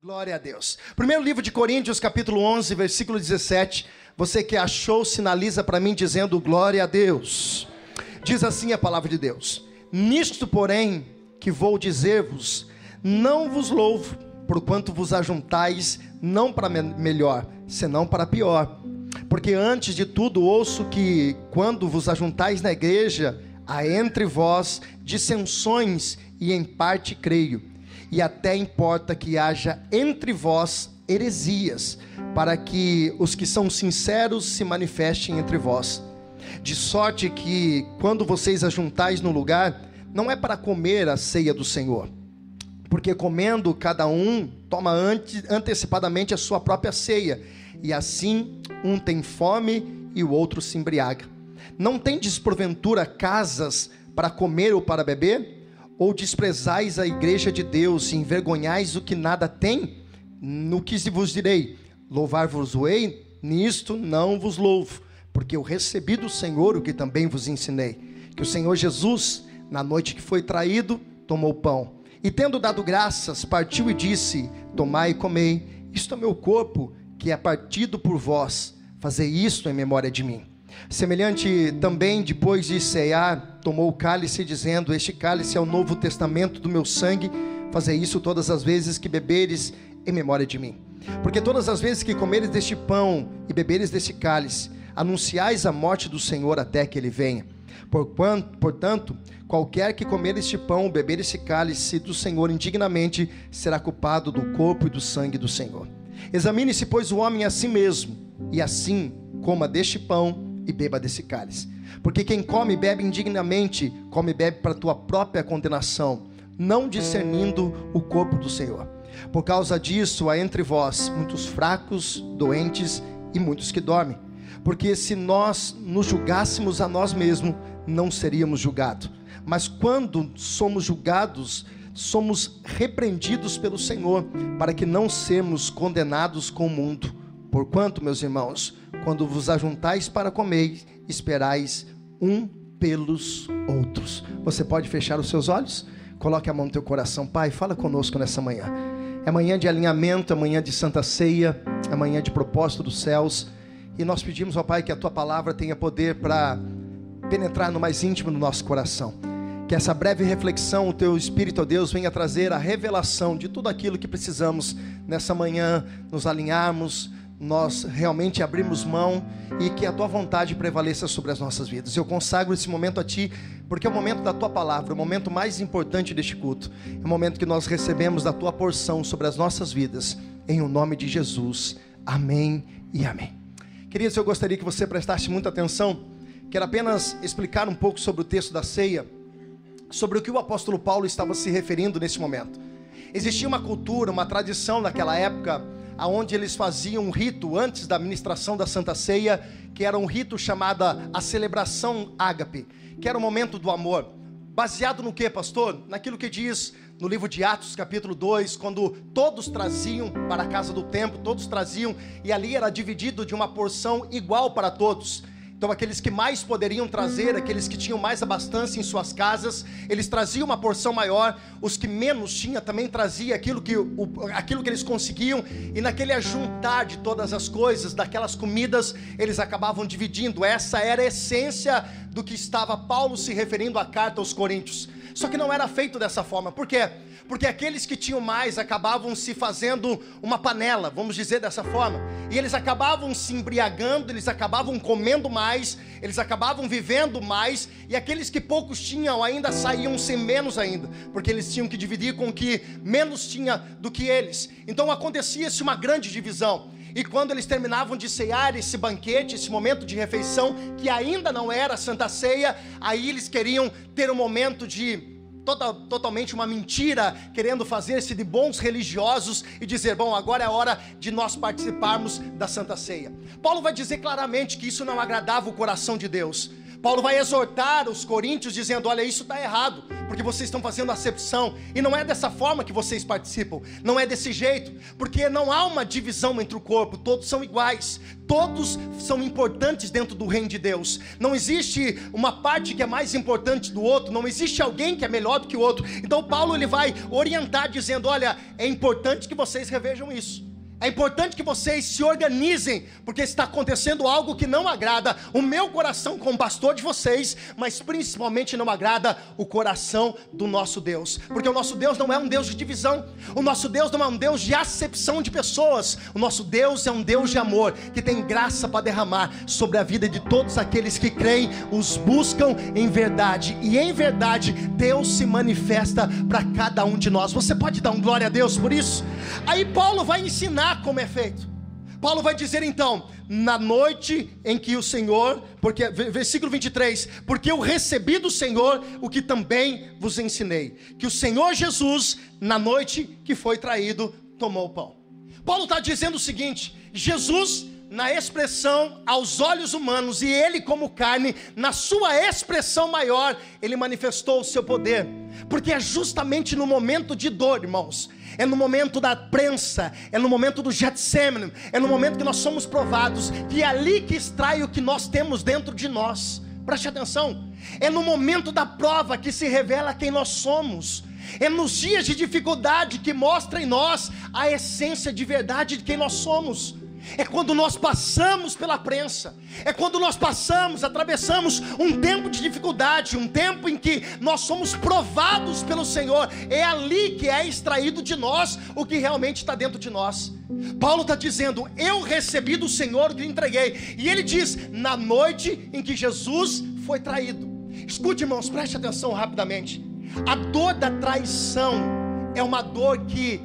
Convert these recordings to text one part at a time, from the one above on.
Glória a Deus. Primeiro livro de Coríntios, capítulo 11, versículo 17. Você que achou, sinaliza para mim dizendo glória a Deus. Diz assim a palavra de Deus: Nisto, porém, que vou dizer-vos, não vos louvo, porquanto vos ajuntais não para melhor, senão para pior. Porque antes de tudo ouço que, quando vos ajuntais na igreja, há entre vós dissensões, e em parte creio e até importa que haja entre vós heresias, para que os que são sinceros se manifestem entre vós. De sorte que, quando vocês ajuntais no lugar, não é para comer a ceia do Senhor, porque comendo cada um toma ante, antecipadamente a sua própria ceia, e assim um tem fome e o outro se embriaga. Não tendes porventura casas para comer ou para beber? Ou desprezais a igreja de Deus e envergonhais o que nada tem? No que vos direi, louvar-vos-ei, nisto não vos louvo, porque eu recebi do Senhor o que também vos ensinei, que o Senhor Jesus, na noite que foi traído, tomou pão, e tendo dado graças, partiu e disse: Tomai e comei, isto é meu corpo, que é partido por vós, fazei isto em memória de mim. Semelhante também, depois de cear, tomou o cálice, dizendo: Este cálice é o novo testamento do meu sangue. Fazei isso todas as vezes que beberes em memória de mim. Porque todas as vezes que comeres deste pão e beberes deste cálice, anunciais a morte do Senhor até que ele venha. Portanto, qualquer que comer este pão ou beber este cálice do Senhor indignamente será culpado do corpo e do sangue do Senhor. Examine-se, pois, o homem a si mesmo, e assim coma deste pão e beba desse cálice. Porque quem come e bebe indignamente, come e bebe para tua própria condenação, não discernindo o corpo do Senhor. Por causa disso, há entre vós muitos fracos, doentes e muitos que dormem. Porque se nós nos julgássemos a nós mesmos, não seríamos julgados. Mas quando somos julgados, somos repreendidos pelo Senhor, para que não sermos condenados com o mundo. Porquanto, meus irmãos, quando vos ajuntais para comer, esperais um pelos outros. Você pode fechar os seus olhos? Coloque a mão no teu coração, Pai, fala conosco nessa manhã. É manhã de alinhamento, é manhã de santa ceia, é manhã de propósito dos céus. E nós pedimos ao Pai que a tua palavra tenha poder para penetrar no mais íntimo do nosso coração. Que essa breve reflexão, o teu Espírito, ó Deus, venha trazer a revelação de tudo aquilo que precisamos nessa manhã, nos alinharmos, nós realmente abrimos mão e que a tua vontade prevaleça sobre as nossas vidas. Eu consagro esse momento a ti, porque é o momento da tua palavra, o momento mais importante deste culto. É o momento que nós recebemos da tua porção sobre as nossas vidas, em o nome de Jesus. Amém e amém. Queridos, eu gostaria que você prestasse muita atenção. Quero apenas explicar um pouco sobre o texto da ceia, sobre o que o apóstolo Paulo estava se referindo nesse momento. Existia uma cultura, uma tradição naquela época aonde eles faziam um rito antes da ministração da Santa Ceia, que era um rito chamado a celebração ágape, que era o momento do amor. Baseado no que, pastor? Naquilo que diz no livro de Atos, capítulo 2, quando todos traziam para a casa do templo, todos traziam, e ali era dividido de uma porção igual para todos. Então, aqueles que mais poderiam trazer, aqueles que tinham mais abastança em suas casas, eles traziam uma porção maior. Os que menos tinham também traziam aquilo que, o, aquilo que eles conseguiam. E naquele ajuntar de todas as coisas, daquelas comidas, eles acabavam dividindo. Essa era a essência do que estava Paulo se referindo à carta aos Coríntios. Só que não era feito dessa forma. Por quê? porque aqueles que tinham mais acabavam se fazendo uma panela, vamos dizer dessa forma, e eles acabavam se embriagando, eles acabavam comendo mais, eles acabavam vivendo mais, e aqueles que poucos tinham ainda saíam sem menos ainda, porque eles tinham que dividir com o que menos tinha do que eles. Então acontecia-se uma grande divisão. E quando eles terminavam de cear esse banquete, esse momento de refeição, que ainda não era Santa Ceia, aí eles queriam ter um momento de toda, totalmente uma mentira, querendo fazer-se de bons religiosos e dizer: bom, agora é hora de nós participarmos da Santa Ceia. Paulo vai dizer claramente que isso não agradava o coração de Deus. Paulo vai exortar os coríntios dizendo: olha, isso está errado, porque vocês estão fazendo acepção, e não é dessa forma que vocês participam, não é desse jeito, porque não há uma divisão entre o corpo, todos são iguais, todos são importantes dentro do reino de Deus, não existe uma parte que é mais importante do outro, não existe alguém que é melhor do que o outro, então Paulo ele vai orientar dizendo: olha, é importante que vocês revejam isso. É importante que vocês se organizem, porque está acontecendo algo que não agrada o meu coração como pastor de vocês, mas principalmente não agrada o coração do nosso Deus. Porque o nosso Deus não é um Deus de divisão, o nosso Deus não é um Deus de acepção de pessoas, o nosso Deus é um Deus de amor, que tem graça para derramar sobre a vida de todos aqueles que creem, os buscam em verdade, e em verdade Deus se manifesta para cada um de nós. Você pode dar um glória a Deus por isso? Aí Paulo vai ensinar como é feito. Paulo vai dizer então, na noite em que o Senhor, porque versículo 23, porque eu recebi do Senhor o que também vos ensinei, que o Senhor Jesus, na noite que foi traído, tomou o pão. Paulo está dizendo o seguinte: Jesus, na expressão aos olhos humanos, e ele, como carne, na sua expressão maior, ele manifestou o seu poder, porque é justamente no momento de dor, irmãos, é no momento da prensa, é no momento do Getsemane, é no momento que nós somos provados, que é ali que extrai o que nós temos dentro de nós. Preste atenção, é no momento da prova que se revela quem nós somos. É nos dias de dificuldade que mostra em nós a essência de verdade de quem nós somos é quando nós passamos pela prensa, é quando nós passamos, atravessamos um tempo de dificuldade, um tempo em que nós somos provados pelo Senhor, é ali que é extraído de nós o que realmente está dentro de nós. Paulo está dizendo: Eu recebi do Senhor que entreguei, e ele diz: Na noite em que Jesus foi traído. Escute, irmãos, preste atenção rapidamente. A dor da traição é uma dor que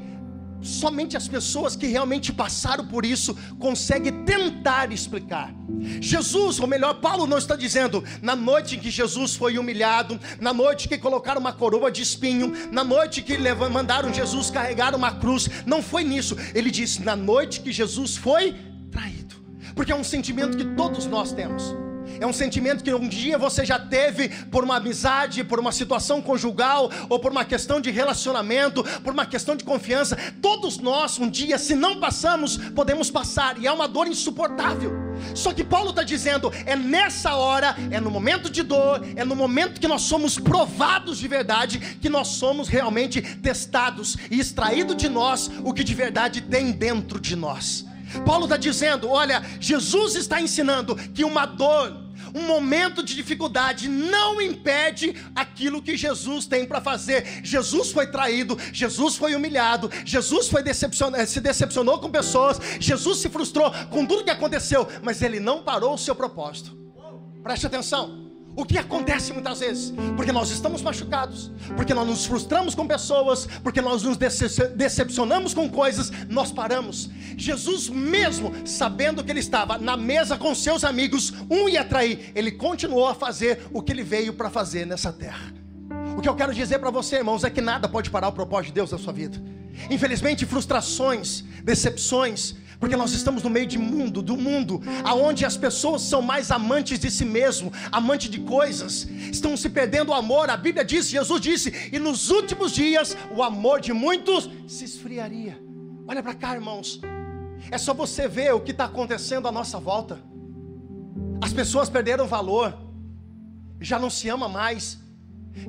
Somente as pessoas que realmente passaram por isso conseguem tentar explicar. Jesus, ou melhor, Paulo não está dizendo, na noite em que Jesus foi humilhado, na noite que colocaram uma coroa de espinho, na noite que mandaram Jesus carregar uma cruz, não foi nisso. Ele disse, na noite que Jesus foi traído, porque é um sentimento que todos nós temos. É um sentimento que um dia você já teve por uma amizade, por uma situação conjugal, ou por uma questão de relacionamento, por uma questão de confiança. Todos nós, um dia, se não passamos, podemos passar, e é uma dor insuportável. Só que Paulo está dizendo: é nessa hora, é no momento de dor, é no momento que nós somos provados de verdade, que nós somos realmente testados e extraído de nós o que de verdade tem dentro de nós. Paulo está dizendo: olha, Jesus está ensinando que uma dor, um momento de dificuldade não impede aquilo que Jesus tem para fazer. Jesus foi traído, Jesus foi humilhado, Jesus foi decepcion... se decepcionou com pessoas, Jesus se frustrou com tudo que aconteceu, mas ele não parou o seu propósito. Preste atenção. O que acontece muitas vezes? Porque nós estamos machucados, porque nós nos frustramos com pessoas, porque nós nos decepcionamos com coisas, nós paramos. Jesus, mesmo sabendo que ele estava na mesa com seus amigos, um ia trair, ele continuou a fazer o que ele veio para fazer nessa terra. O que eu quero dizer para você, irmãos, é que nada pode parar o propósito de Deus na sua vida. Infelizmente, frustrações, decepções, porque nós estamos no meio de mundo, do mundo, aonde as pessoas são mais amantes de si mesmo, amantes de coisas, estão se perdendo o amor. A Bíblia diz, Jesus disse, e nos últimos dias o amor de muitos se esfriaria. Olha para cá, irmãos. É só você ver o que está acontecendo à nossa volta. As pessoas perderam valor, já não se ama mais,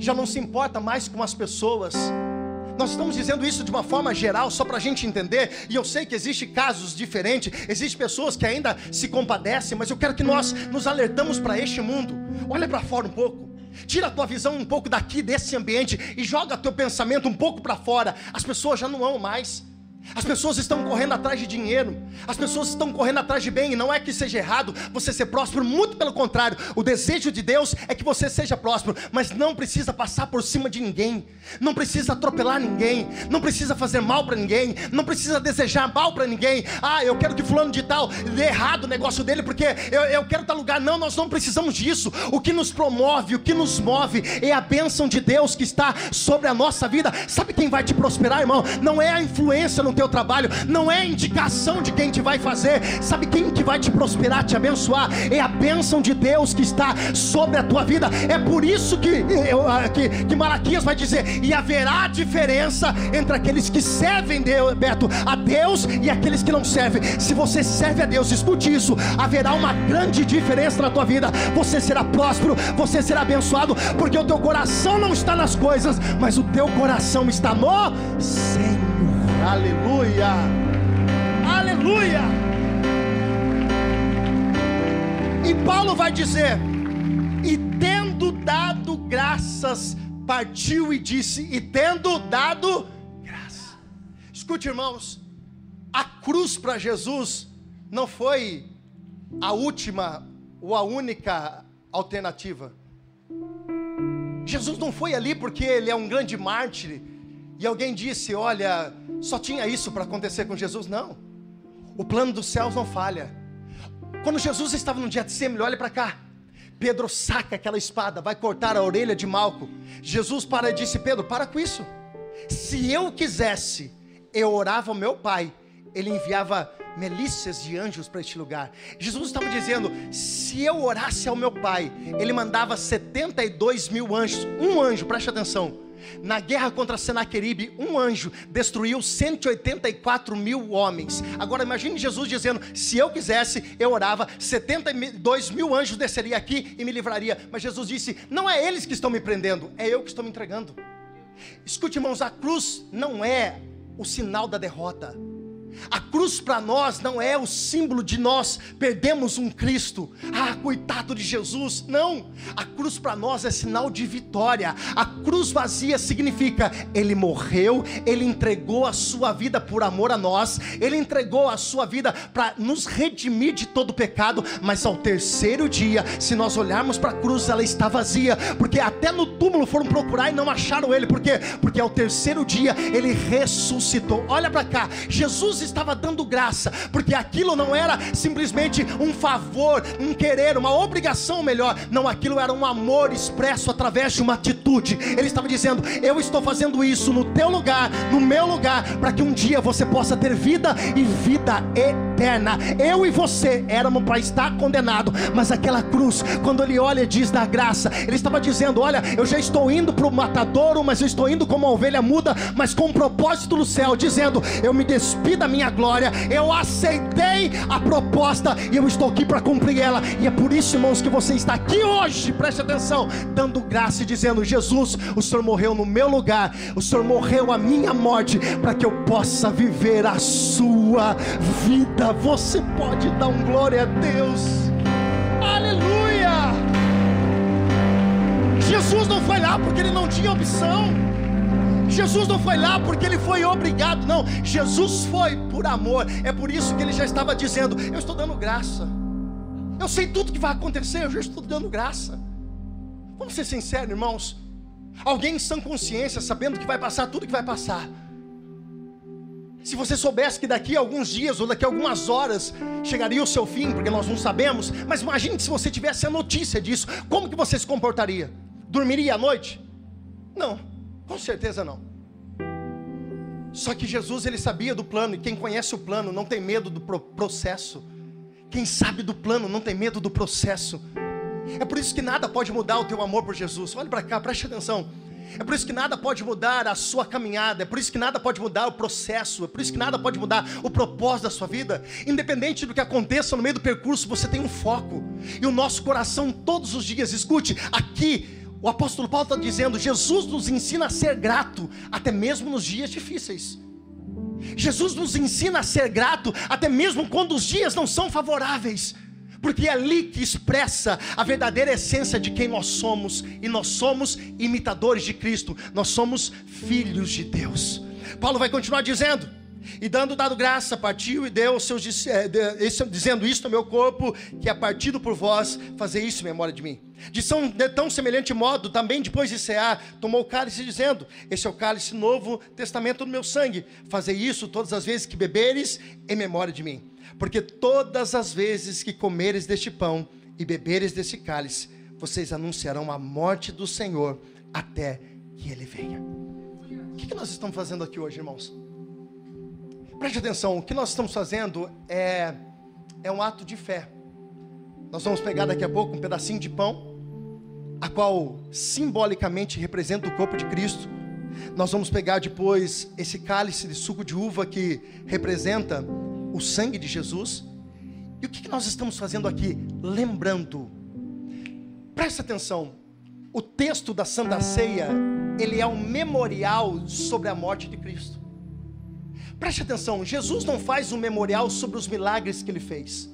já não se importa mais com as pessoas. Nós estamos dizendo isso de uma forma geral, só para a gente entender, e eu sei que existem casos diferentes, existem pessoas que ainda se compadecem, mas eu quero que nós nos alertamos para este mundo. Olha para fora um pouco. Tira a tua visão um pouco daqui desse ambiente e joga teu pensamento um pouco para fora. As pessoas já não amam mais. As pessoas estão correndo atrás de dinheiro, as pessoas estão correndo atrás de bem, e não é que seja errado você ser próspero, muito pelo contrário, o desejo de Deus é que você seja próspero, mas não precisa passar por cima de ninguém, não precisa atropelar ninguém, não precisa fazer mal para ninguém, não precisa desejar mal para ninguém. Ah, eu quero que fulano de tal dê errado o negócio dele, porque eu, eu quero tal lugar. Não, nós não precisamos disso. O que nos promove, o que nos move é a bênção de Deus que está sobre a nossa vida. Sabe quem vai te prosperar, irmão? Não é a influência no teu trabalho não é indicação de quem te vai fazer. Sabe quem que vai te prosperar, te abençoar? É a bênção de Deus que está sobre a tua vida. É por isso que, ah, que, que Malaquias vai dizer: e haverá diferença entre aqueles que servem Deus, Beto, a Deus e aqueles que não servem. Se você serve a Deus, escute isso: haverá uma grande diferença na tua vida. Você será próspero, você será abençoado, porque o teu coração não está nas coisas, mas o teu coração está no Senhor. Aleluia. Aleluia. E Paulo vai dizer: E tendo dado graças, partiu e disse: E tendo dado graça. Escute, irmãos, a cruz para Jesus não foi a última ou a única alternativa. Jesus não foi ali porque ele é um grande mártir e alguém disse: Olha, só tinha isso para acontecer com Jesus. Não, o plano dos céus não falha. Quando Jesus estava no dia de Getsemane, olha para cá. Pedro saca aquela espada, vai cortar a orelha de Malco. Jesus para e disse: Pedro, para com isso. Se eu quisesse, eu orava ao meu pai, ele enviava melícias de anjos para este lugar. Jesus estava dizendo: se eu orasse ao meu Pai, Ele mandava 72 mil anjos. Um anjo, preste atenção. Na guerra contra Senaqueribe, um anjo destruiu 184 mil homens. Agora imagine Jesus dizendo: se eu quisesse, eu orava, 72 mil anjos desceria aqui e me livraria. Mas Jesus disse: não é eles que estão me prendendo, é eu que estou me entregando. Escute, irmãos, a cruz não é o sinal da derrota. A cruz para nós não é o símbolo de nós perdemos um Cristo. Ah, coitado de Jesus. Não. A cruz para nós é sinal de vitória. A cruz vazia significa ele morreu, ele entregou a sua vida por amor a nós, ele entregou a sua vida para nos redimir de todo pecado, mas ao terceiro dia, se nós olharmos para a cruz, ela está vazia, porque até no túmulo foram procurar e não acharam ele. Por quê? Porque ao terceiro dia ele ressuscitou. Olha para cá. Jesus estava dando graça, porque aquilo não era simplesmente um favor, um querer, uma obrigação melhor, não, aquilo era um amor expresso através de uma atitude. Ele estava dizendo: Eu estou fazendo isso no teu lugar, no meu lugar, para que um dia você possa ter vida e vida eterna. Eu e você éramos para estar condenado, mas aquela cruz, quando ele olha e diz da graça, ele estava dizendo: Olha, eu já estou indo para o matadouro, mas eu estou indo como uma ovelha muda, mas com um propósito no céu, dizendo: Eu me despido da minha glória, eu aceitei a proposta e eu estou aqui para cumprir ela. E é por isso, irmãos, que você está aqui hoje, preste atenção, dando graça e dizendo: Jesus, o Senhor morreu no meu lugar, o Senhor morreu a minha morte, para que eu possa viver a sua vida. Você pode dar um glória a Deus, aleluia. Jesus não foi lá porque ele não tinha opção. Jesus não foi lá porque ele foi obrigado, não. Jesus foi por amor. É por isso que ele já estava dizendo: Eu estou dando graça. Eu sei tudo que vai acontecer, eu já estou dando graça. Vamos ser sinceros, irmãos. Alguém em sã consciência, sabendo que vai passar tudo que vai passar. Se você soubesse que daqui a alguns dias ou daqui a algumas horas chegaria o seu fim, porque nós não sabemos, mas imagine se você tivesse a notícia disso, como que você se comportaria? Dormiria à noite? Não. Com certeza não. Só que Jesus ele sabia do plano e quem conhece o plano não tem medo do processo. Quem sabe do plano não tem medo do processo. É por isso que nada pode mudar o teu amor por Jesus. Olha para cá, preste atenção. É por isso que nada pode mudar a sua caminhada, é por isso que nada pode mudar o processo, é por isso que nada pode mudar o propósito da sua vida. Independente do que aconteça no meio do percurso, você tem um foco. E o nosso coração todos os dias, escute, aqui o apóstolo Paulo está dizendo: Jesus nos ensina a ser grato, até mesmo nos dias difíceis. Jesus nos ensina a ser grato, até mesmo quando os dias não são favoráveis, porque é ali que expressa a verdadeira essência de quem nós somos, e nós somos imitadores de Cristo, nós somos filhos de Deus. Paulo vai continuar dizendo: e dando dado graça, partiu e deu seus dizendo isto ao meu corpo, que é partido por vós, fazer isso em memória de mim. De, são, de tão semelhante modo, também depois de cear, tomou o cálice, dizendo: Este é o cálice novo testamento do meu sangue. Fazer isso todas as vezes que beberes, em memória de mim. Porque todas as vezes que comeres deste pão e beberes deste cálice, vocês anunciarão a morte do Senhor até que ele venha. O que nós estamos fazendo aqui hoje, irmãos? Preste atenção, o que nós estamos fazendo é, é um ato de fé. Nós vamos pegar daqui a pouco um pedacinho de pão, a qual simbolicamente representa o corpo de Cristo. Nós vamos pegar depois esse cálice de suco de uva que representa o sangue de Jesus. E o que nós estamos fazendo aqui? Lembrando. Presta atenção. O texto da Santa Ceia, ele é um memorial sobre a morte de Cristo. Preste atenção, Jesus não faz um memorial sobre os milagres que ele fez.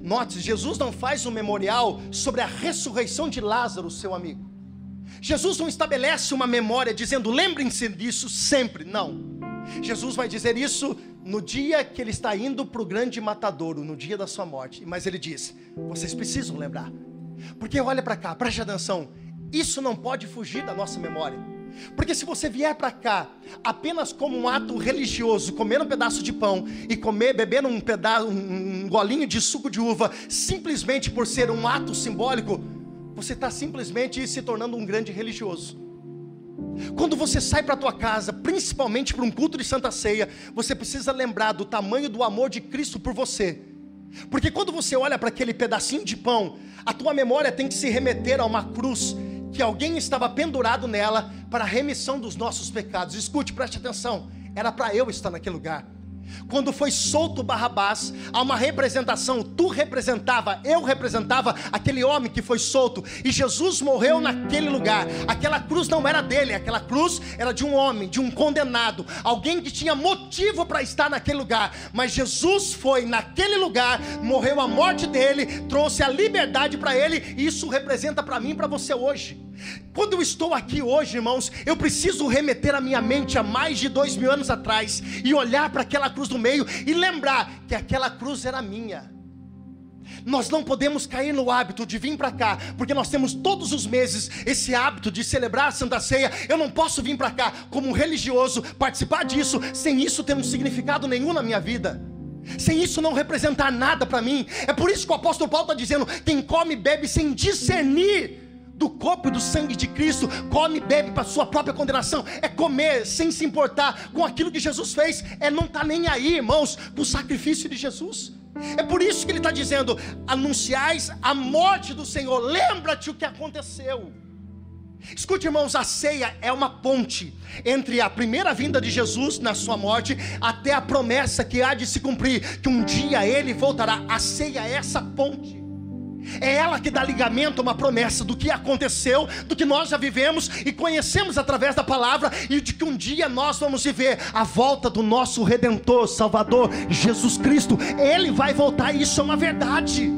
Note, Jesus não faz um memorial sobre a ressurreição de Lázaro, seu amigo. Jesus não estabelece uma memória dizendo, lembrem-se disso sempre. Não. Jesus vai dizer isso no dia que ele está indo para o grande matadouro, no dia da sua morte. Mas ele diz: vocês precisam lembrar. Porque olha para cá, preste atenção. Isso não pode fugir da nossa memória. Porque se você vier para cá apenas como um ato religioso, comer um pedaço de pão e comer, beber um pedaço, um golinho de suco de uva, simplesmente por ser um ato simbólico, você está simplesmente se tornando um grande religioso. Quando você sai para a tua casa, principalmente para um culto de Santa Ceia, você precisa lembrar do tamanho do amor de Cristo por você. Porque quando você olha para aquele pedacinho de pão, a tua memória tem que se remeter a uma cruz que alguém estava pendurado nela para a remissão dos nossos pecados. Escute, preste atenção. Era para eu estar naquele lugar. Quando foi solto Barrabás, há uma representação, tu representava, eu representava aquele homem que foi solto, e Jesus morreu naquele lugar. Aquela cruz não era dele, aquela cruz era de um homem, de um condenado, alguém que tinha motivo para estar naquele lugar. Mas Jesus foi naquele lugar, morreu a morte dele, trouxe a liberdade para ele, e isso representa para mim e para você hoje. Quando eu estou aqui hoje, irmãos, eu preciso remeter a minha mente a mais de dois mil anos atrás e olhar para aquela cruz no meio e lembrar que aquela cruz era minha. Nós não podemos cair no hábito de vir para cá, porque nós temos todos os meses esse hábito de celebrar a Santa Ceia. Eu não posso vir para cá como um religioso, participar disso, sem isso ter um significado nenhum na minha vida. Sem isso não representar nada para mim. É por isso que o apóstolo Paulo está dizendo: quem come e bebe sem discernir do corpo e do sangue de Cristo, come e bebe para sua própria condenação, é comer sem se importar com aquilo que Jesus fez, é não estar tá nem aí, irmãos, com o sacrifício de Jesus. É por isso que ele está dizendo: anunciais a morte do Senhor, lembra-te o que aconteceu. Escute, irmãos, a ceia é uma ponte entre a primeira vinda de Jesus na sua morte até a promessa que há de se cumprir, que um dia ele voltará. A ceia é essa ponte. É ela que dá ligamento a uma promessa do que aconteceu, do que nós já vivemos e conhecemos através da palavra e de que um dia nós vamos viver a volta do nosso redentor, Salvador, Jesus Cristo. Ele vai voltar, e isso é uma verdade.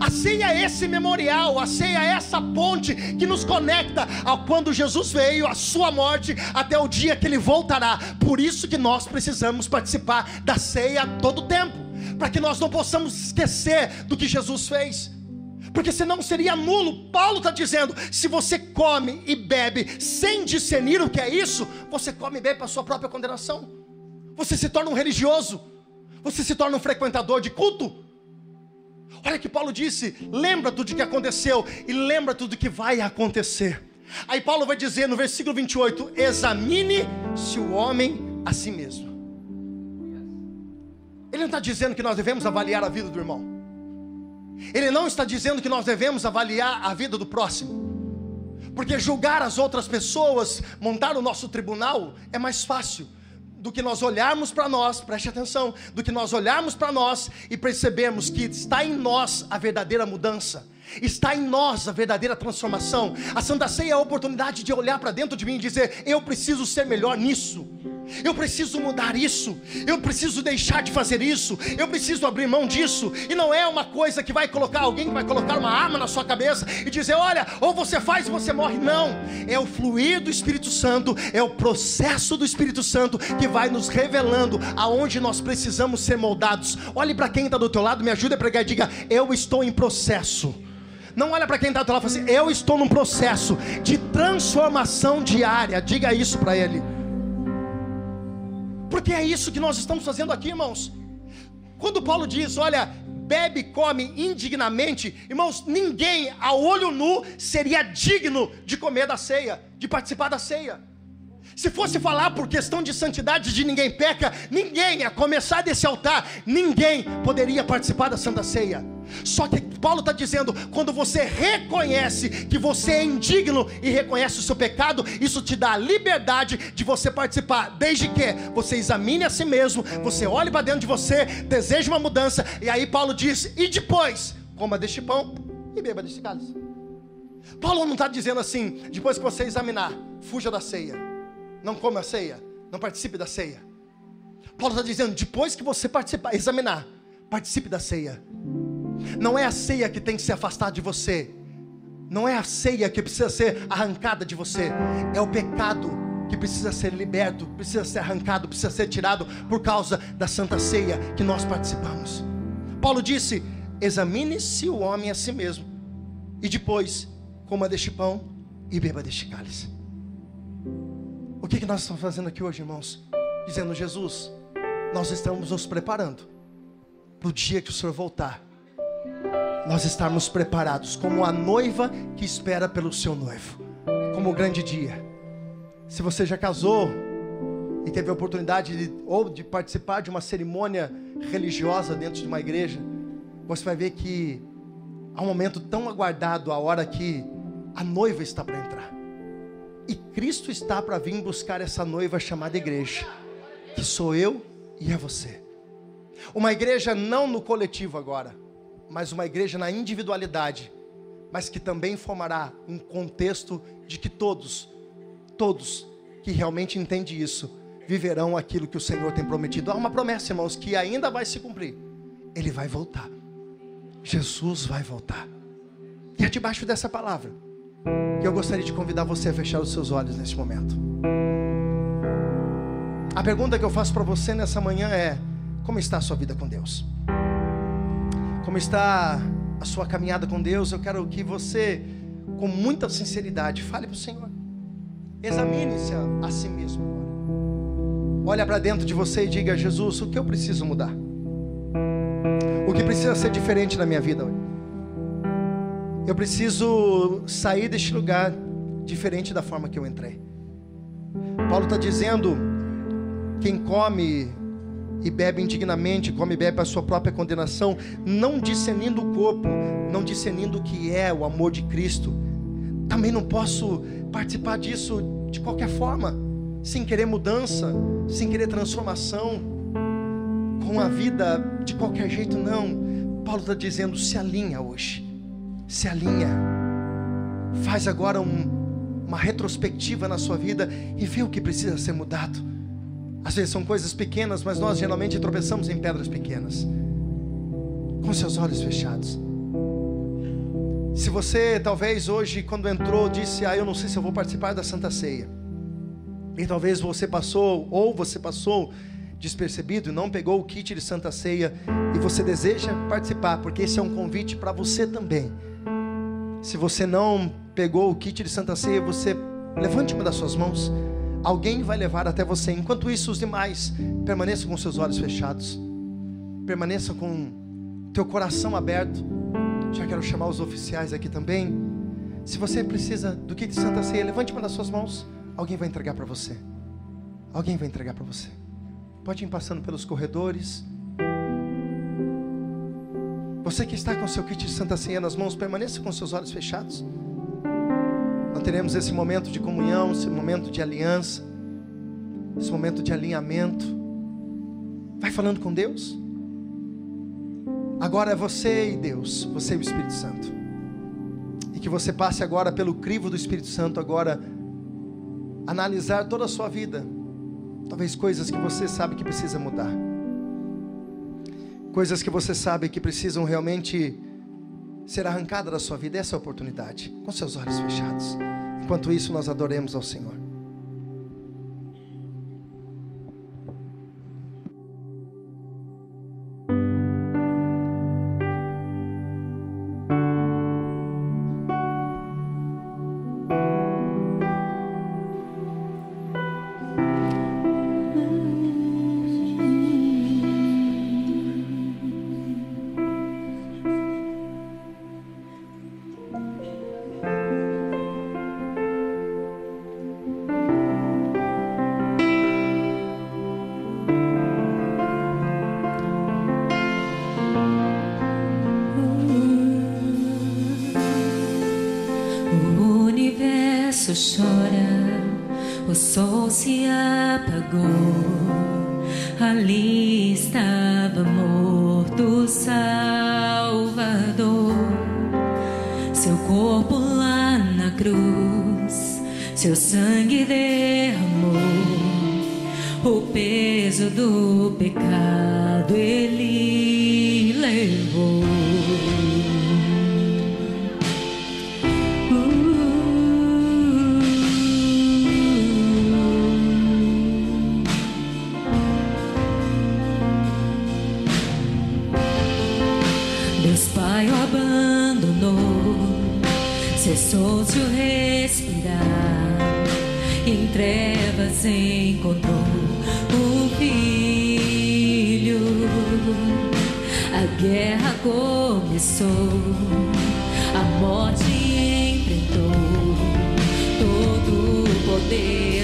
A ceia é esse memorial, a ceia é essa ponte que nos conecta ao quando Jesus veio, a sua morte, até o dia que ele voltará. Por isso que nós precisamos participar da ceia todo o tempo, para que nós não possamos esquecer do que Jesus fez porque senão seria nulo. Paulo está dizendo: se você come e bebe sem discernir o que é isso, você come e bebe para sua própria condenação. Você se torna um religioso, você se torna um frequentador de culto. Olha que Paulo disse: lembra tudo o que aconteceu e lembra tudo o que vai acontecer. Aí Paulo vai dizer no versículo 28: examine-se o homem a si mesmo. Ele não está dizendo que nós devemos avaliar a vida do irmão. Ele não está dizendo que nós devemos avaliar a vida do próximo. Porque julgar as outras pessoas, montar o nosso tribunal, é mais fácil do que nós olharmos para nós, preste atenção, do que nós olharmos para nós e percebemos que está em nós a verdadeira mudança, está em nós a verdadeira transformação. A Santa Ceia é a oportunidade de olhar para dentro de mim e dizer: eu preciso ser melhor nisso. Eu preciso mudar isso, eu preciso deixar de fazer isso, eu preciso abrir mão disso, e não é uma coisa que vai colocar alguém que vai colocar uma arma na sua cabeça e dizer: olha, ou você faz ou você morre. Não, é o fluir do Espírito Santo, é o processo do Espírito Santo que vai nos revelando aonde nós precisamos ser moldados. Olhe para quem está do teu lado, me ajude a pregar e diga: eu estou em processo. Não olha para quem está do lado e fala assim: eu estou num processo de transformação diária. Diga isso para ele. Porque é isso que nós estamos fazendo aqui, irmãos. Quando Paulo diz, olha, bebe, come indignamente, irmãos, ninguém a olho nu seria digno de comer da ceia, de participar da ceia. Se fosse falar por questão de santidade de ninguém peca, ninguém, a começar desse altar, ninguém poderia participar da Santa Ceia. Só que Paulo está dizendo: quando você reconhece que você é indigno e reconhece o seu pecado, isso te dá a liberdade de você participar, desde que você examine a si mesmo, você olhe para dentro de você, deseje uma mudança, e aí Paulo diz: e depois, coma deste pão e beba deste cálice. Paulo não está dizendo assim, depois que você examinar, fuja da ceia não come a ceia, não participe da ceia. Paulo está dizendo: depois que você participar, examinar, participe da ceia. Não é a ceia que tem que se afastar de você, não é a ceia que precisa ser arrancada de você, é o pecado que precisa ser liberto, precisa ser arrancado, precisa ser tirado por causa da santa ceia que nós participamos. Paulo disse: examine-se o homem a si mesmo, e depois coma deste pão e beba deste cálice. O que, que nós estamos fazendo aqui hoje, irmãos? Dizendo, Jesus, nós estamos nos preparando para o dia que o Senhor voltar. Nós estarmos preparados como a noiva que espera pelo seu noivo, como o grande dia. Se você já casou e teve a oportunidade de, ou de participar de uma cerimônia religiosa dentro de uma igreja, você vai ver que há um momento tão aguardado, a hora que a noiva está para entrar. E Cristo está para vir buscar essa noiva chamada igreja, que sou eu e é você. Uma igreja não no coletivo agora, mas uma igreja na individualidade, mas que também formará um contexto de que todos, todos que realmente entendem isso, viverão aquilo que o Senhor tem prometido. Há uma promessa, irmãos, que ainda vai se cumprir. Ele vai voltar. Jesus vai voltar. E é debaixo dessa palavra que eu gostaria de convidar você a fechar os seus olhos neste momento. A pergunta que eu faço para você nessa manhã é: como está a sua vida com Deus? Como está a sua caminhada com Deus? Eu quero que você, com muita sinceridade, fale para o Senhor. Examine-se a, a si mesmo agora. Olha para dentro de você e diga: Jesus, o que eu preciso mudar? O que precisa ser diferente na minha vida hoje? Eu preciso sair deste lugar diferente da forma que eu entrei. Paulo está dizendo: quem come e bebe indignamente, come e bebe a sua própria condenação, não discernindo o corpo, não discernindo o que é o amor de Cristo. Também não posso participar disso de qualquer forma, sem querer mudança, sem querer transformação, com a vida de qualquer jeito, não. Paulo está dizendo: se alinha hoje se alinha. Faz agora um, uma retrospectiva na sua vida e vê o que precisa ser mudado. Às vezes são coisas pequenas, mas nós geralmente tropeçamos em pedras pequenas. Com seus olhos fechados. Se você talvez hoje, quando entrou, disse: Ah, eu não sei se eu vou participar da Santa Ceia. E talvez você passou, ou você passou despercebido e não pegou o kit de Santa Ceia e você deseja participar, porque esse é um convite para você também. Se você não pegou o kit de Santa Ceia, você levante uma das suas mãos. Alguém vai levar até você. Enquanto isso, os demais permaneçam com seus olhos fechados. Permaneça com teu coração aberto. Já quero chamar os oficiais aqui também. Se você precisa do kit de Santa Ceia, levante uma das suas mãos. Alguém vai entregar para você. Alguém vai entregar para você. Pode ir passando pelos corredores. Você que está com seu kit de Santa Ceia nas mãos, permaneça com seus olhos fechados. Nós teremos esse momento de comunhão, esse momento de aliança, esse momento de alinhamento. Vai falando com Deus. Agora é você e Deus, você e o Espírito Santo. E que você passe agora pelo crivo do Espírito Santo, agora analisar toda a sua vida. Talvez coisas que você sabe que precisa mudar coisas que você sabe que precisam realmente ser arrancadas da sua vida, essa é a oportunidade, com seus olhos fechados. Enquanto isso, nós adoremos ao Senhor. Se apagou. Ali estava morto Salvador. Seu corpo lá na cruz, seu sangue derramou. O peso do pecado Deus Pai o abandonou, cessou seu respirar. Em trevas encontrou o filho. A guerra começou, a morte enfrentou. Todo o poder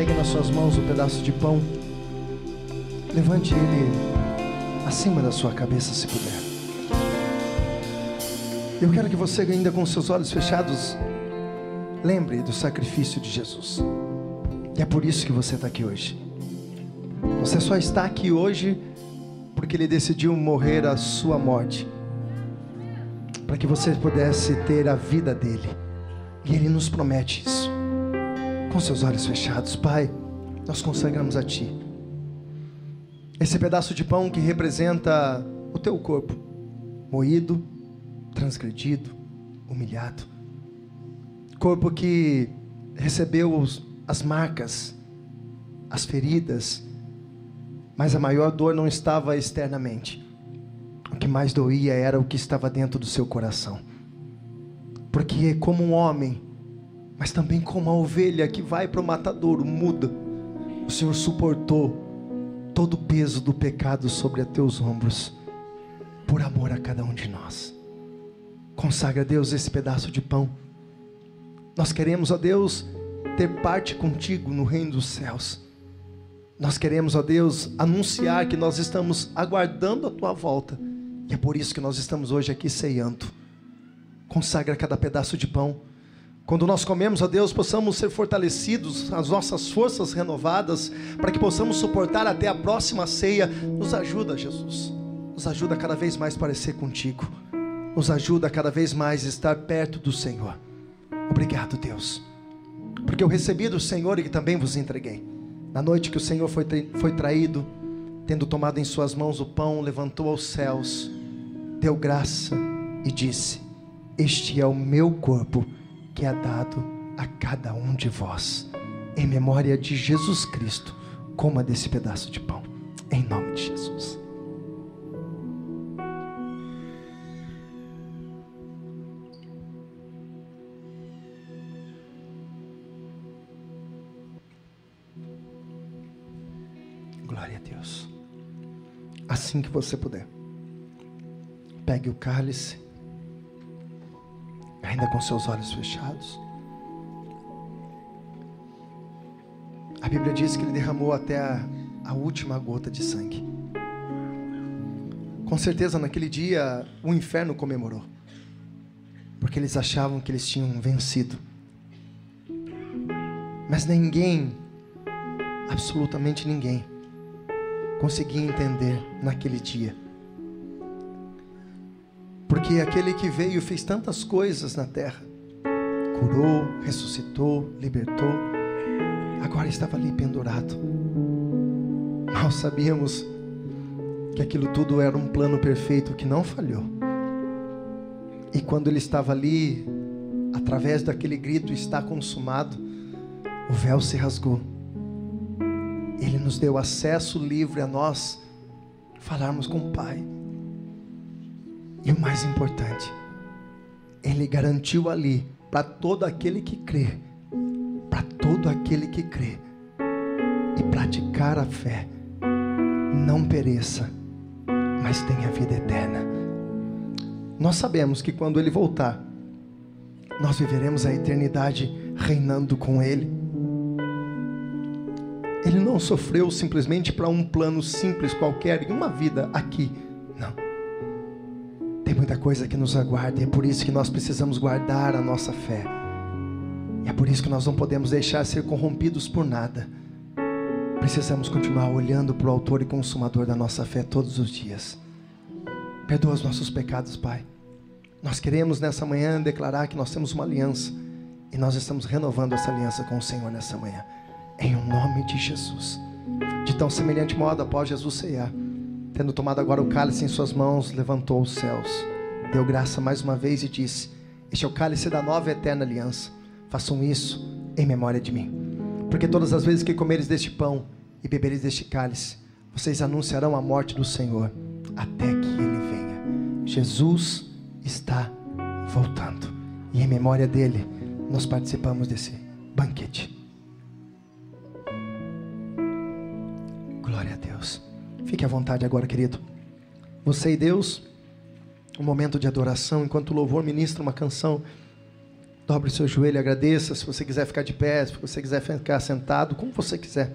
Pegue nas suas mãos o pedaço de pão. Levante ele acima da sua cabeça, se puder. Eu quero que você, ainda com seus olhos fechados, lembre do sacrifício de Jesus. E é por isso que você está aqui hoje. Você só está aqui hoje porque Ele decidiu morrer a sua morte, para que você pudesse ter a vida dele. E Ele nos promete isso. Com seus olhos fechados, Pai, nós consagramos a Ti. Esse pedaço de pão que representa o Teu corpo, moído, transgredido, humilhado. Corpo que recebeu os- as marcas, as feridas, mas a maior dor não estava externamente. O que mais doía era o que estava dentro do seu coração. Porque, como um homem, mas também como a ovelha que vai para o matadouro, muda, o Senhor suportou todo o peso do pecado sobre a teus ombros, por amor a cada um de nós. Consagra a Deus esse pedaço de pão. Nós queremos, ó Deus, ter parte contigo no reino dos céus. Nós queremos, ó Deus, anunciar que nós estamos aguardando a tua volta. E é por isso que nós estamos hoje aqui ceando. Consagra cada pedaço de pão. Quando nós comemos, ó Deus, possamos ser fortalecidos, as nossas forças renovadas, para que possamos suportar até a próxima ceia. Nos ajuda, Jesus. Nos ajuda a cada vez mais parecer contigo. Nos ajuda a cada vez mais estar perto do Senhor. Obrigado, Deus. Porque eu recebi do Senhor e que também vos entreguei. Na noite que o Senhor foi, foi traído, tendo tomado em suas mãos o pão, levantou aos céus, deu graça e disse: Este é o meu corpo que é dado a cada um de vós, em memória de Jesus Cristo. coma desse pedaço de pão, em nome de Jesus. Glória a Deus. Assim que você puder, pegue o cálice, ainda com seus olhos fechados. A Bíblia diz que ele derramou até a, a última gota de sangue. Com certeza naquele dia o inferno comemorou, porque eles achavam que eles tinham vencido. Mas ninguém, absolutamente ninguém, conseguia entender naquele dia. Porque aquele que veio fez tantas coisas na terra, curou, ressuscitou, libertou, agora estava ali pendurado. Nós sabíamos que aquilo tudo era um plano perfeito que não falhou. E quando ele estava ali, através daquele grito está consumado, o véu se rasgou. Ele nos deu acesso livre a nós falarmos com o Pai. E o mais importante, Ele garantiu ali para todo aquele que crê, para todo aquele que crê e praticar a fé, não pereça, mas tenha vida eterna. Nós sabemos que quando Ele voltar, nós viveremos a eternidade reinando com Ele. Ele não sofreu simplesmente para um plano simples qualquer em uma vida aqui. Muita coisa que nos aguarda e é por isso que nós precisamos guardar a nossa fé. E é por isso que nós não podemos deixar ser corrompidos por nada. Precisamos continuar olhando para o Autor e Consumador da nossa fé todos os dias. Perdoa os nossos pecados, Pai. Nós queremos nessa manhã declarar que nós temos uma aliança e nós estamos renovando essa aliança com o Senhor nessa manhã em o nome de Jesus. De tão semelhante modo, após Jesus ceiar, tendo tomado agora o cálice em suas mãos, levantou os céus, deu graça mais uma vez e disse: Este é o cálice da nova e eterna aliança. Façam isso em memória de mim. Porque todas as vezes que comeres deste pão e beberes deste cálice, vocês anunciarão a morte do Senhor até que ele venha. Jesus está voltando. E em memória dele, nós participamos desse banquete. Glória a Deus. Fique à vontade agora, querido. Você e Deus, um momento de adoração, enquanto o louvor ministra uma canção. Dobre o seu joelho agradeça. Se você quiser ficar de pé, se você quiser ficar sentado, como você quiser.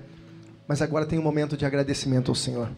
Mas agora tem um momento de agradecimento ao Senhor.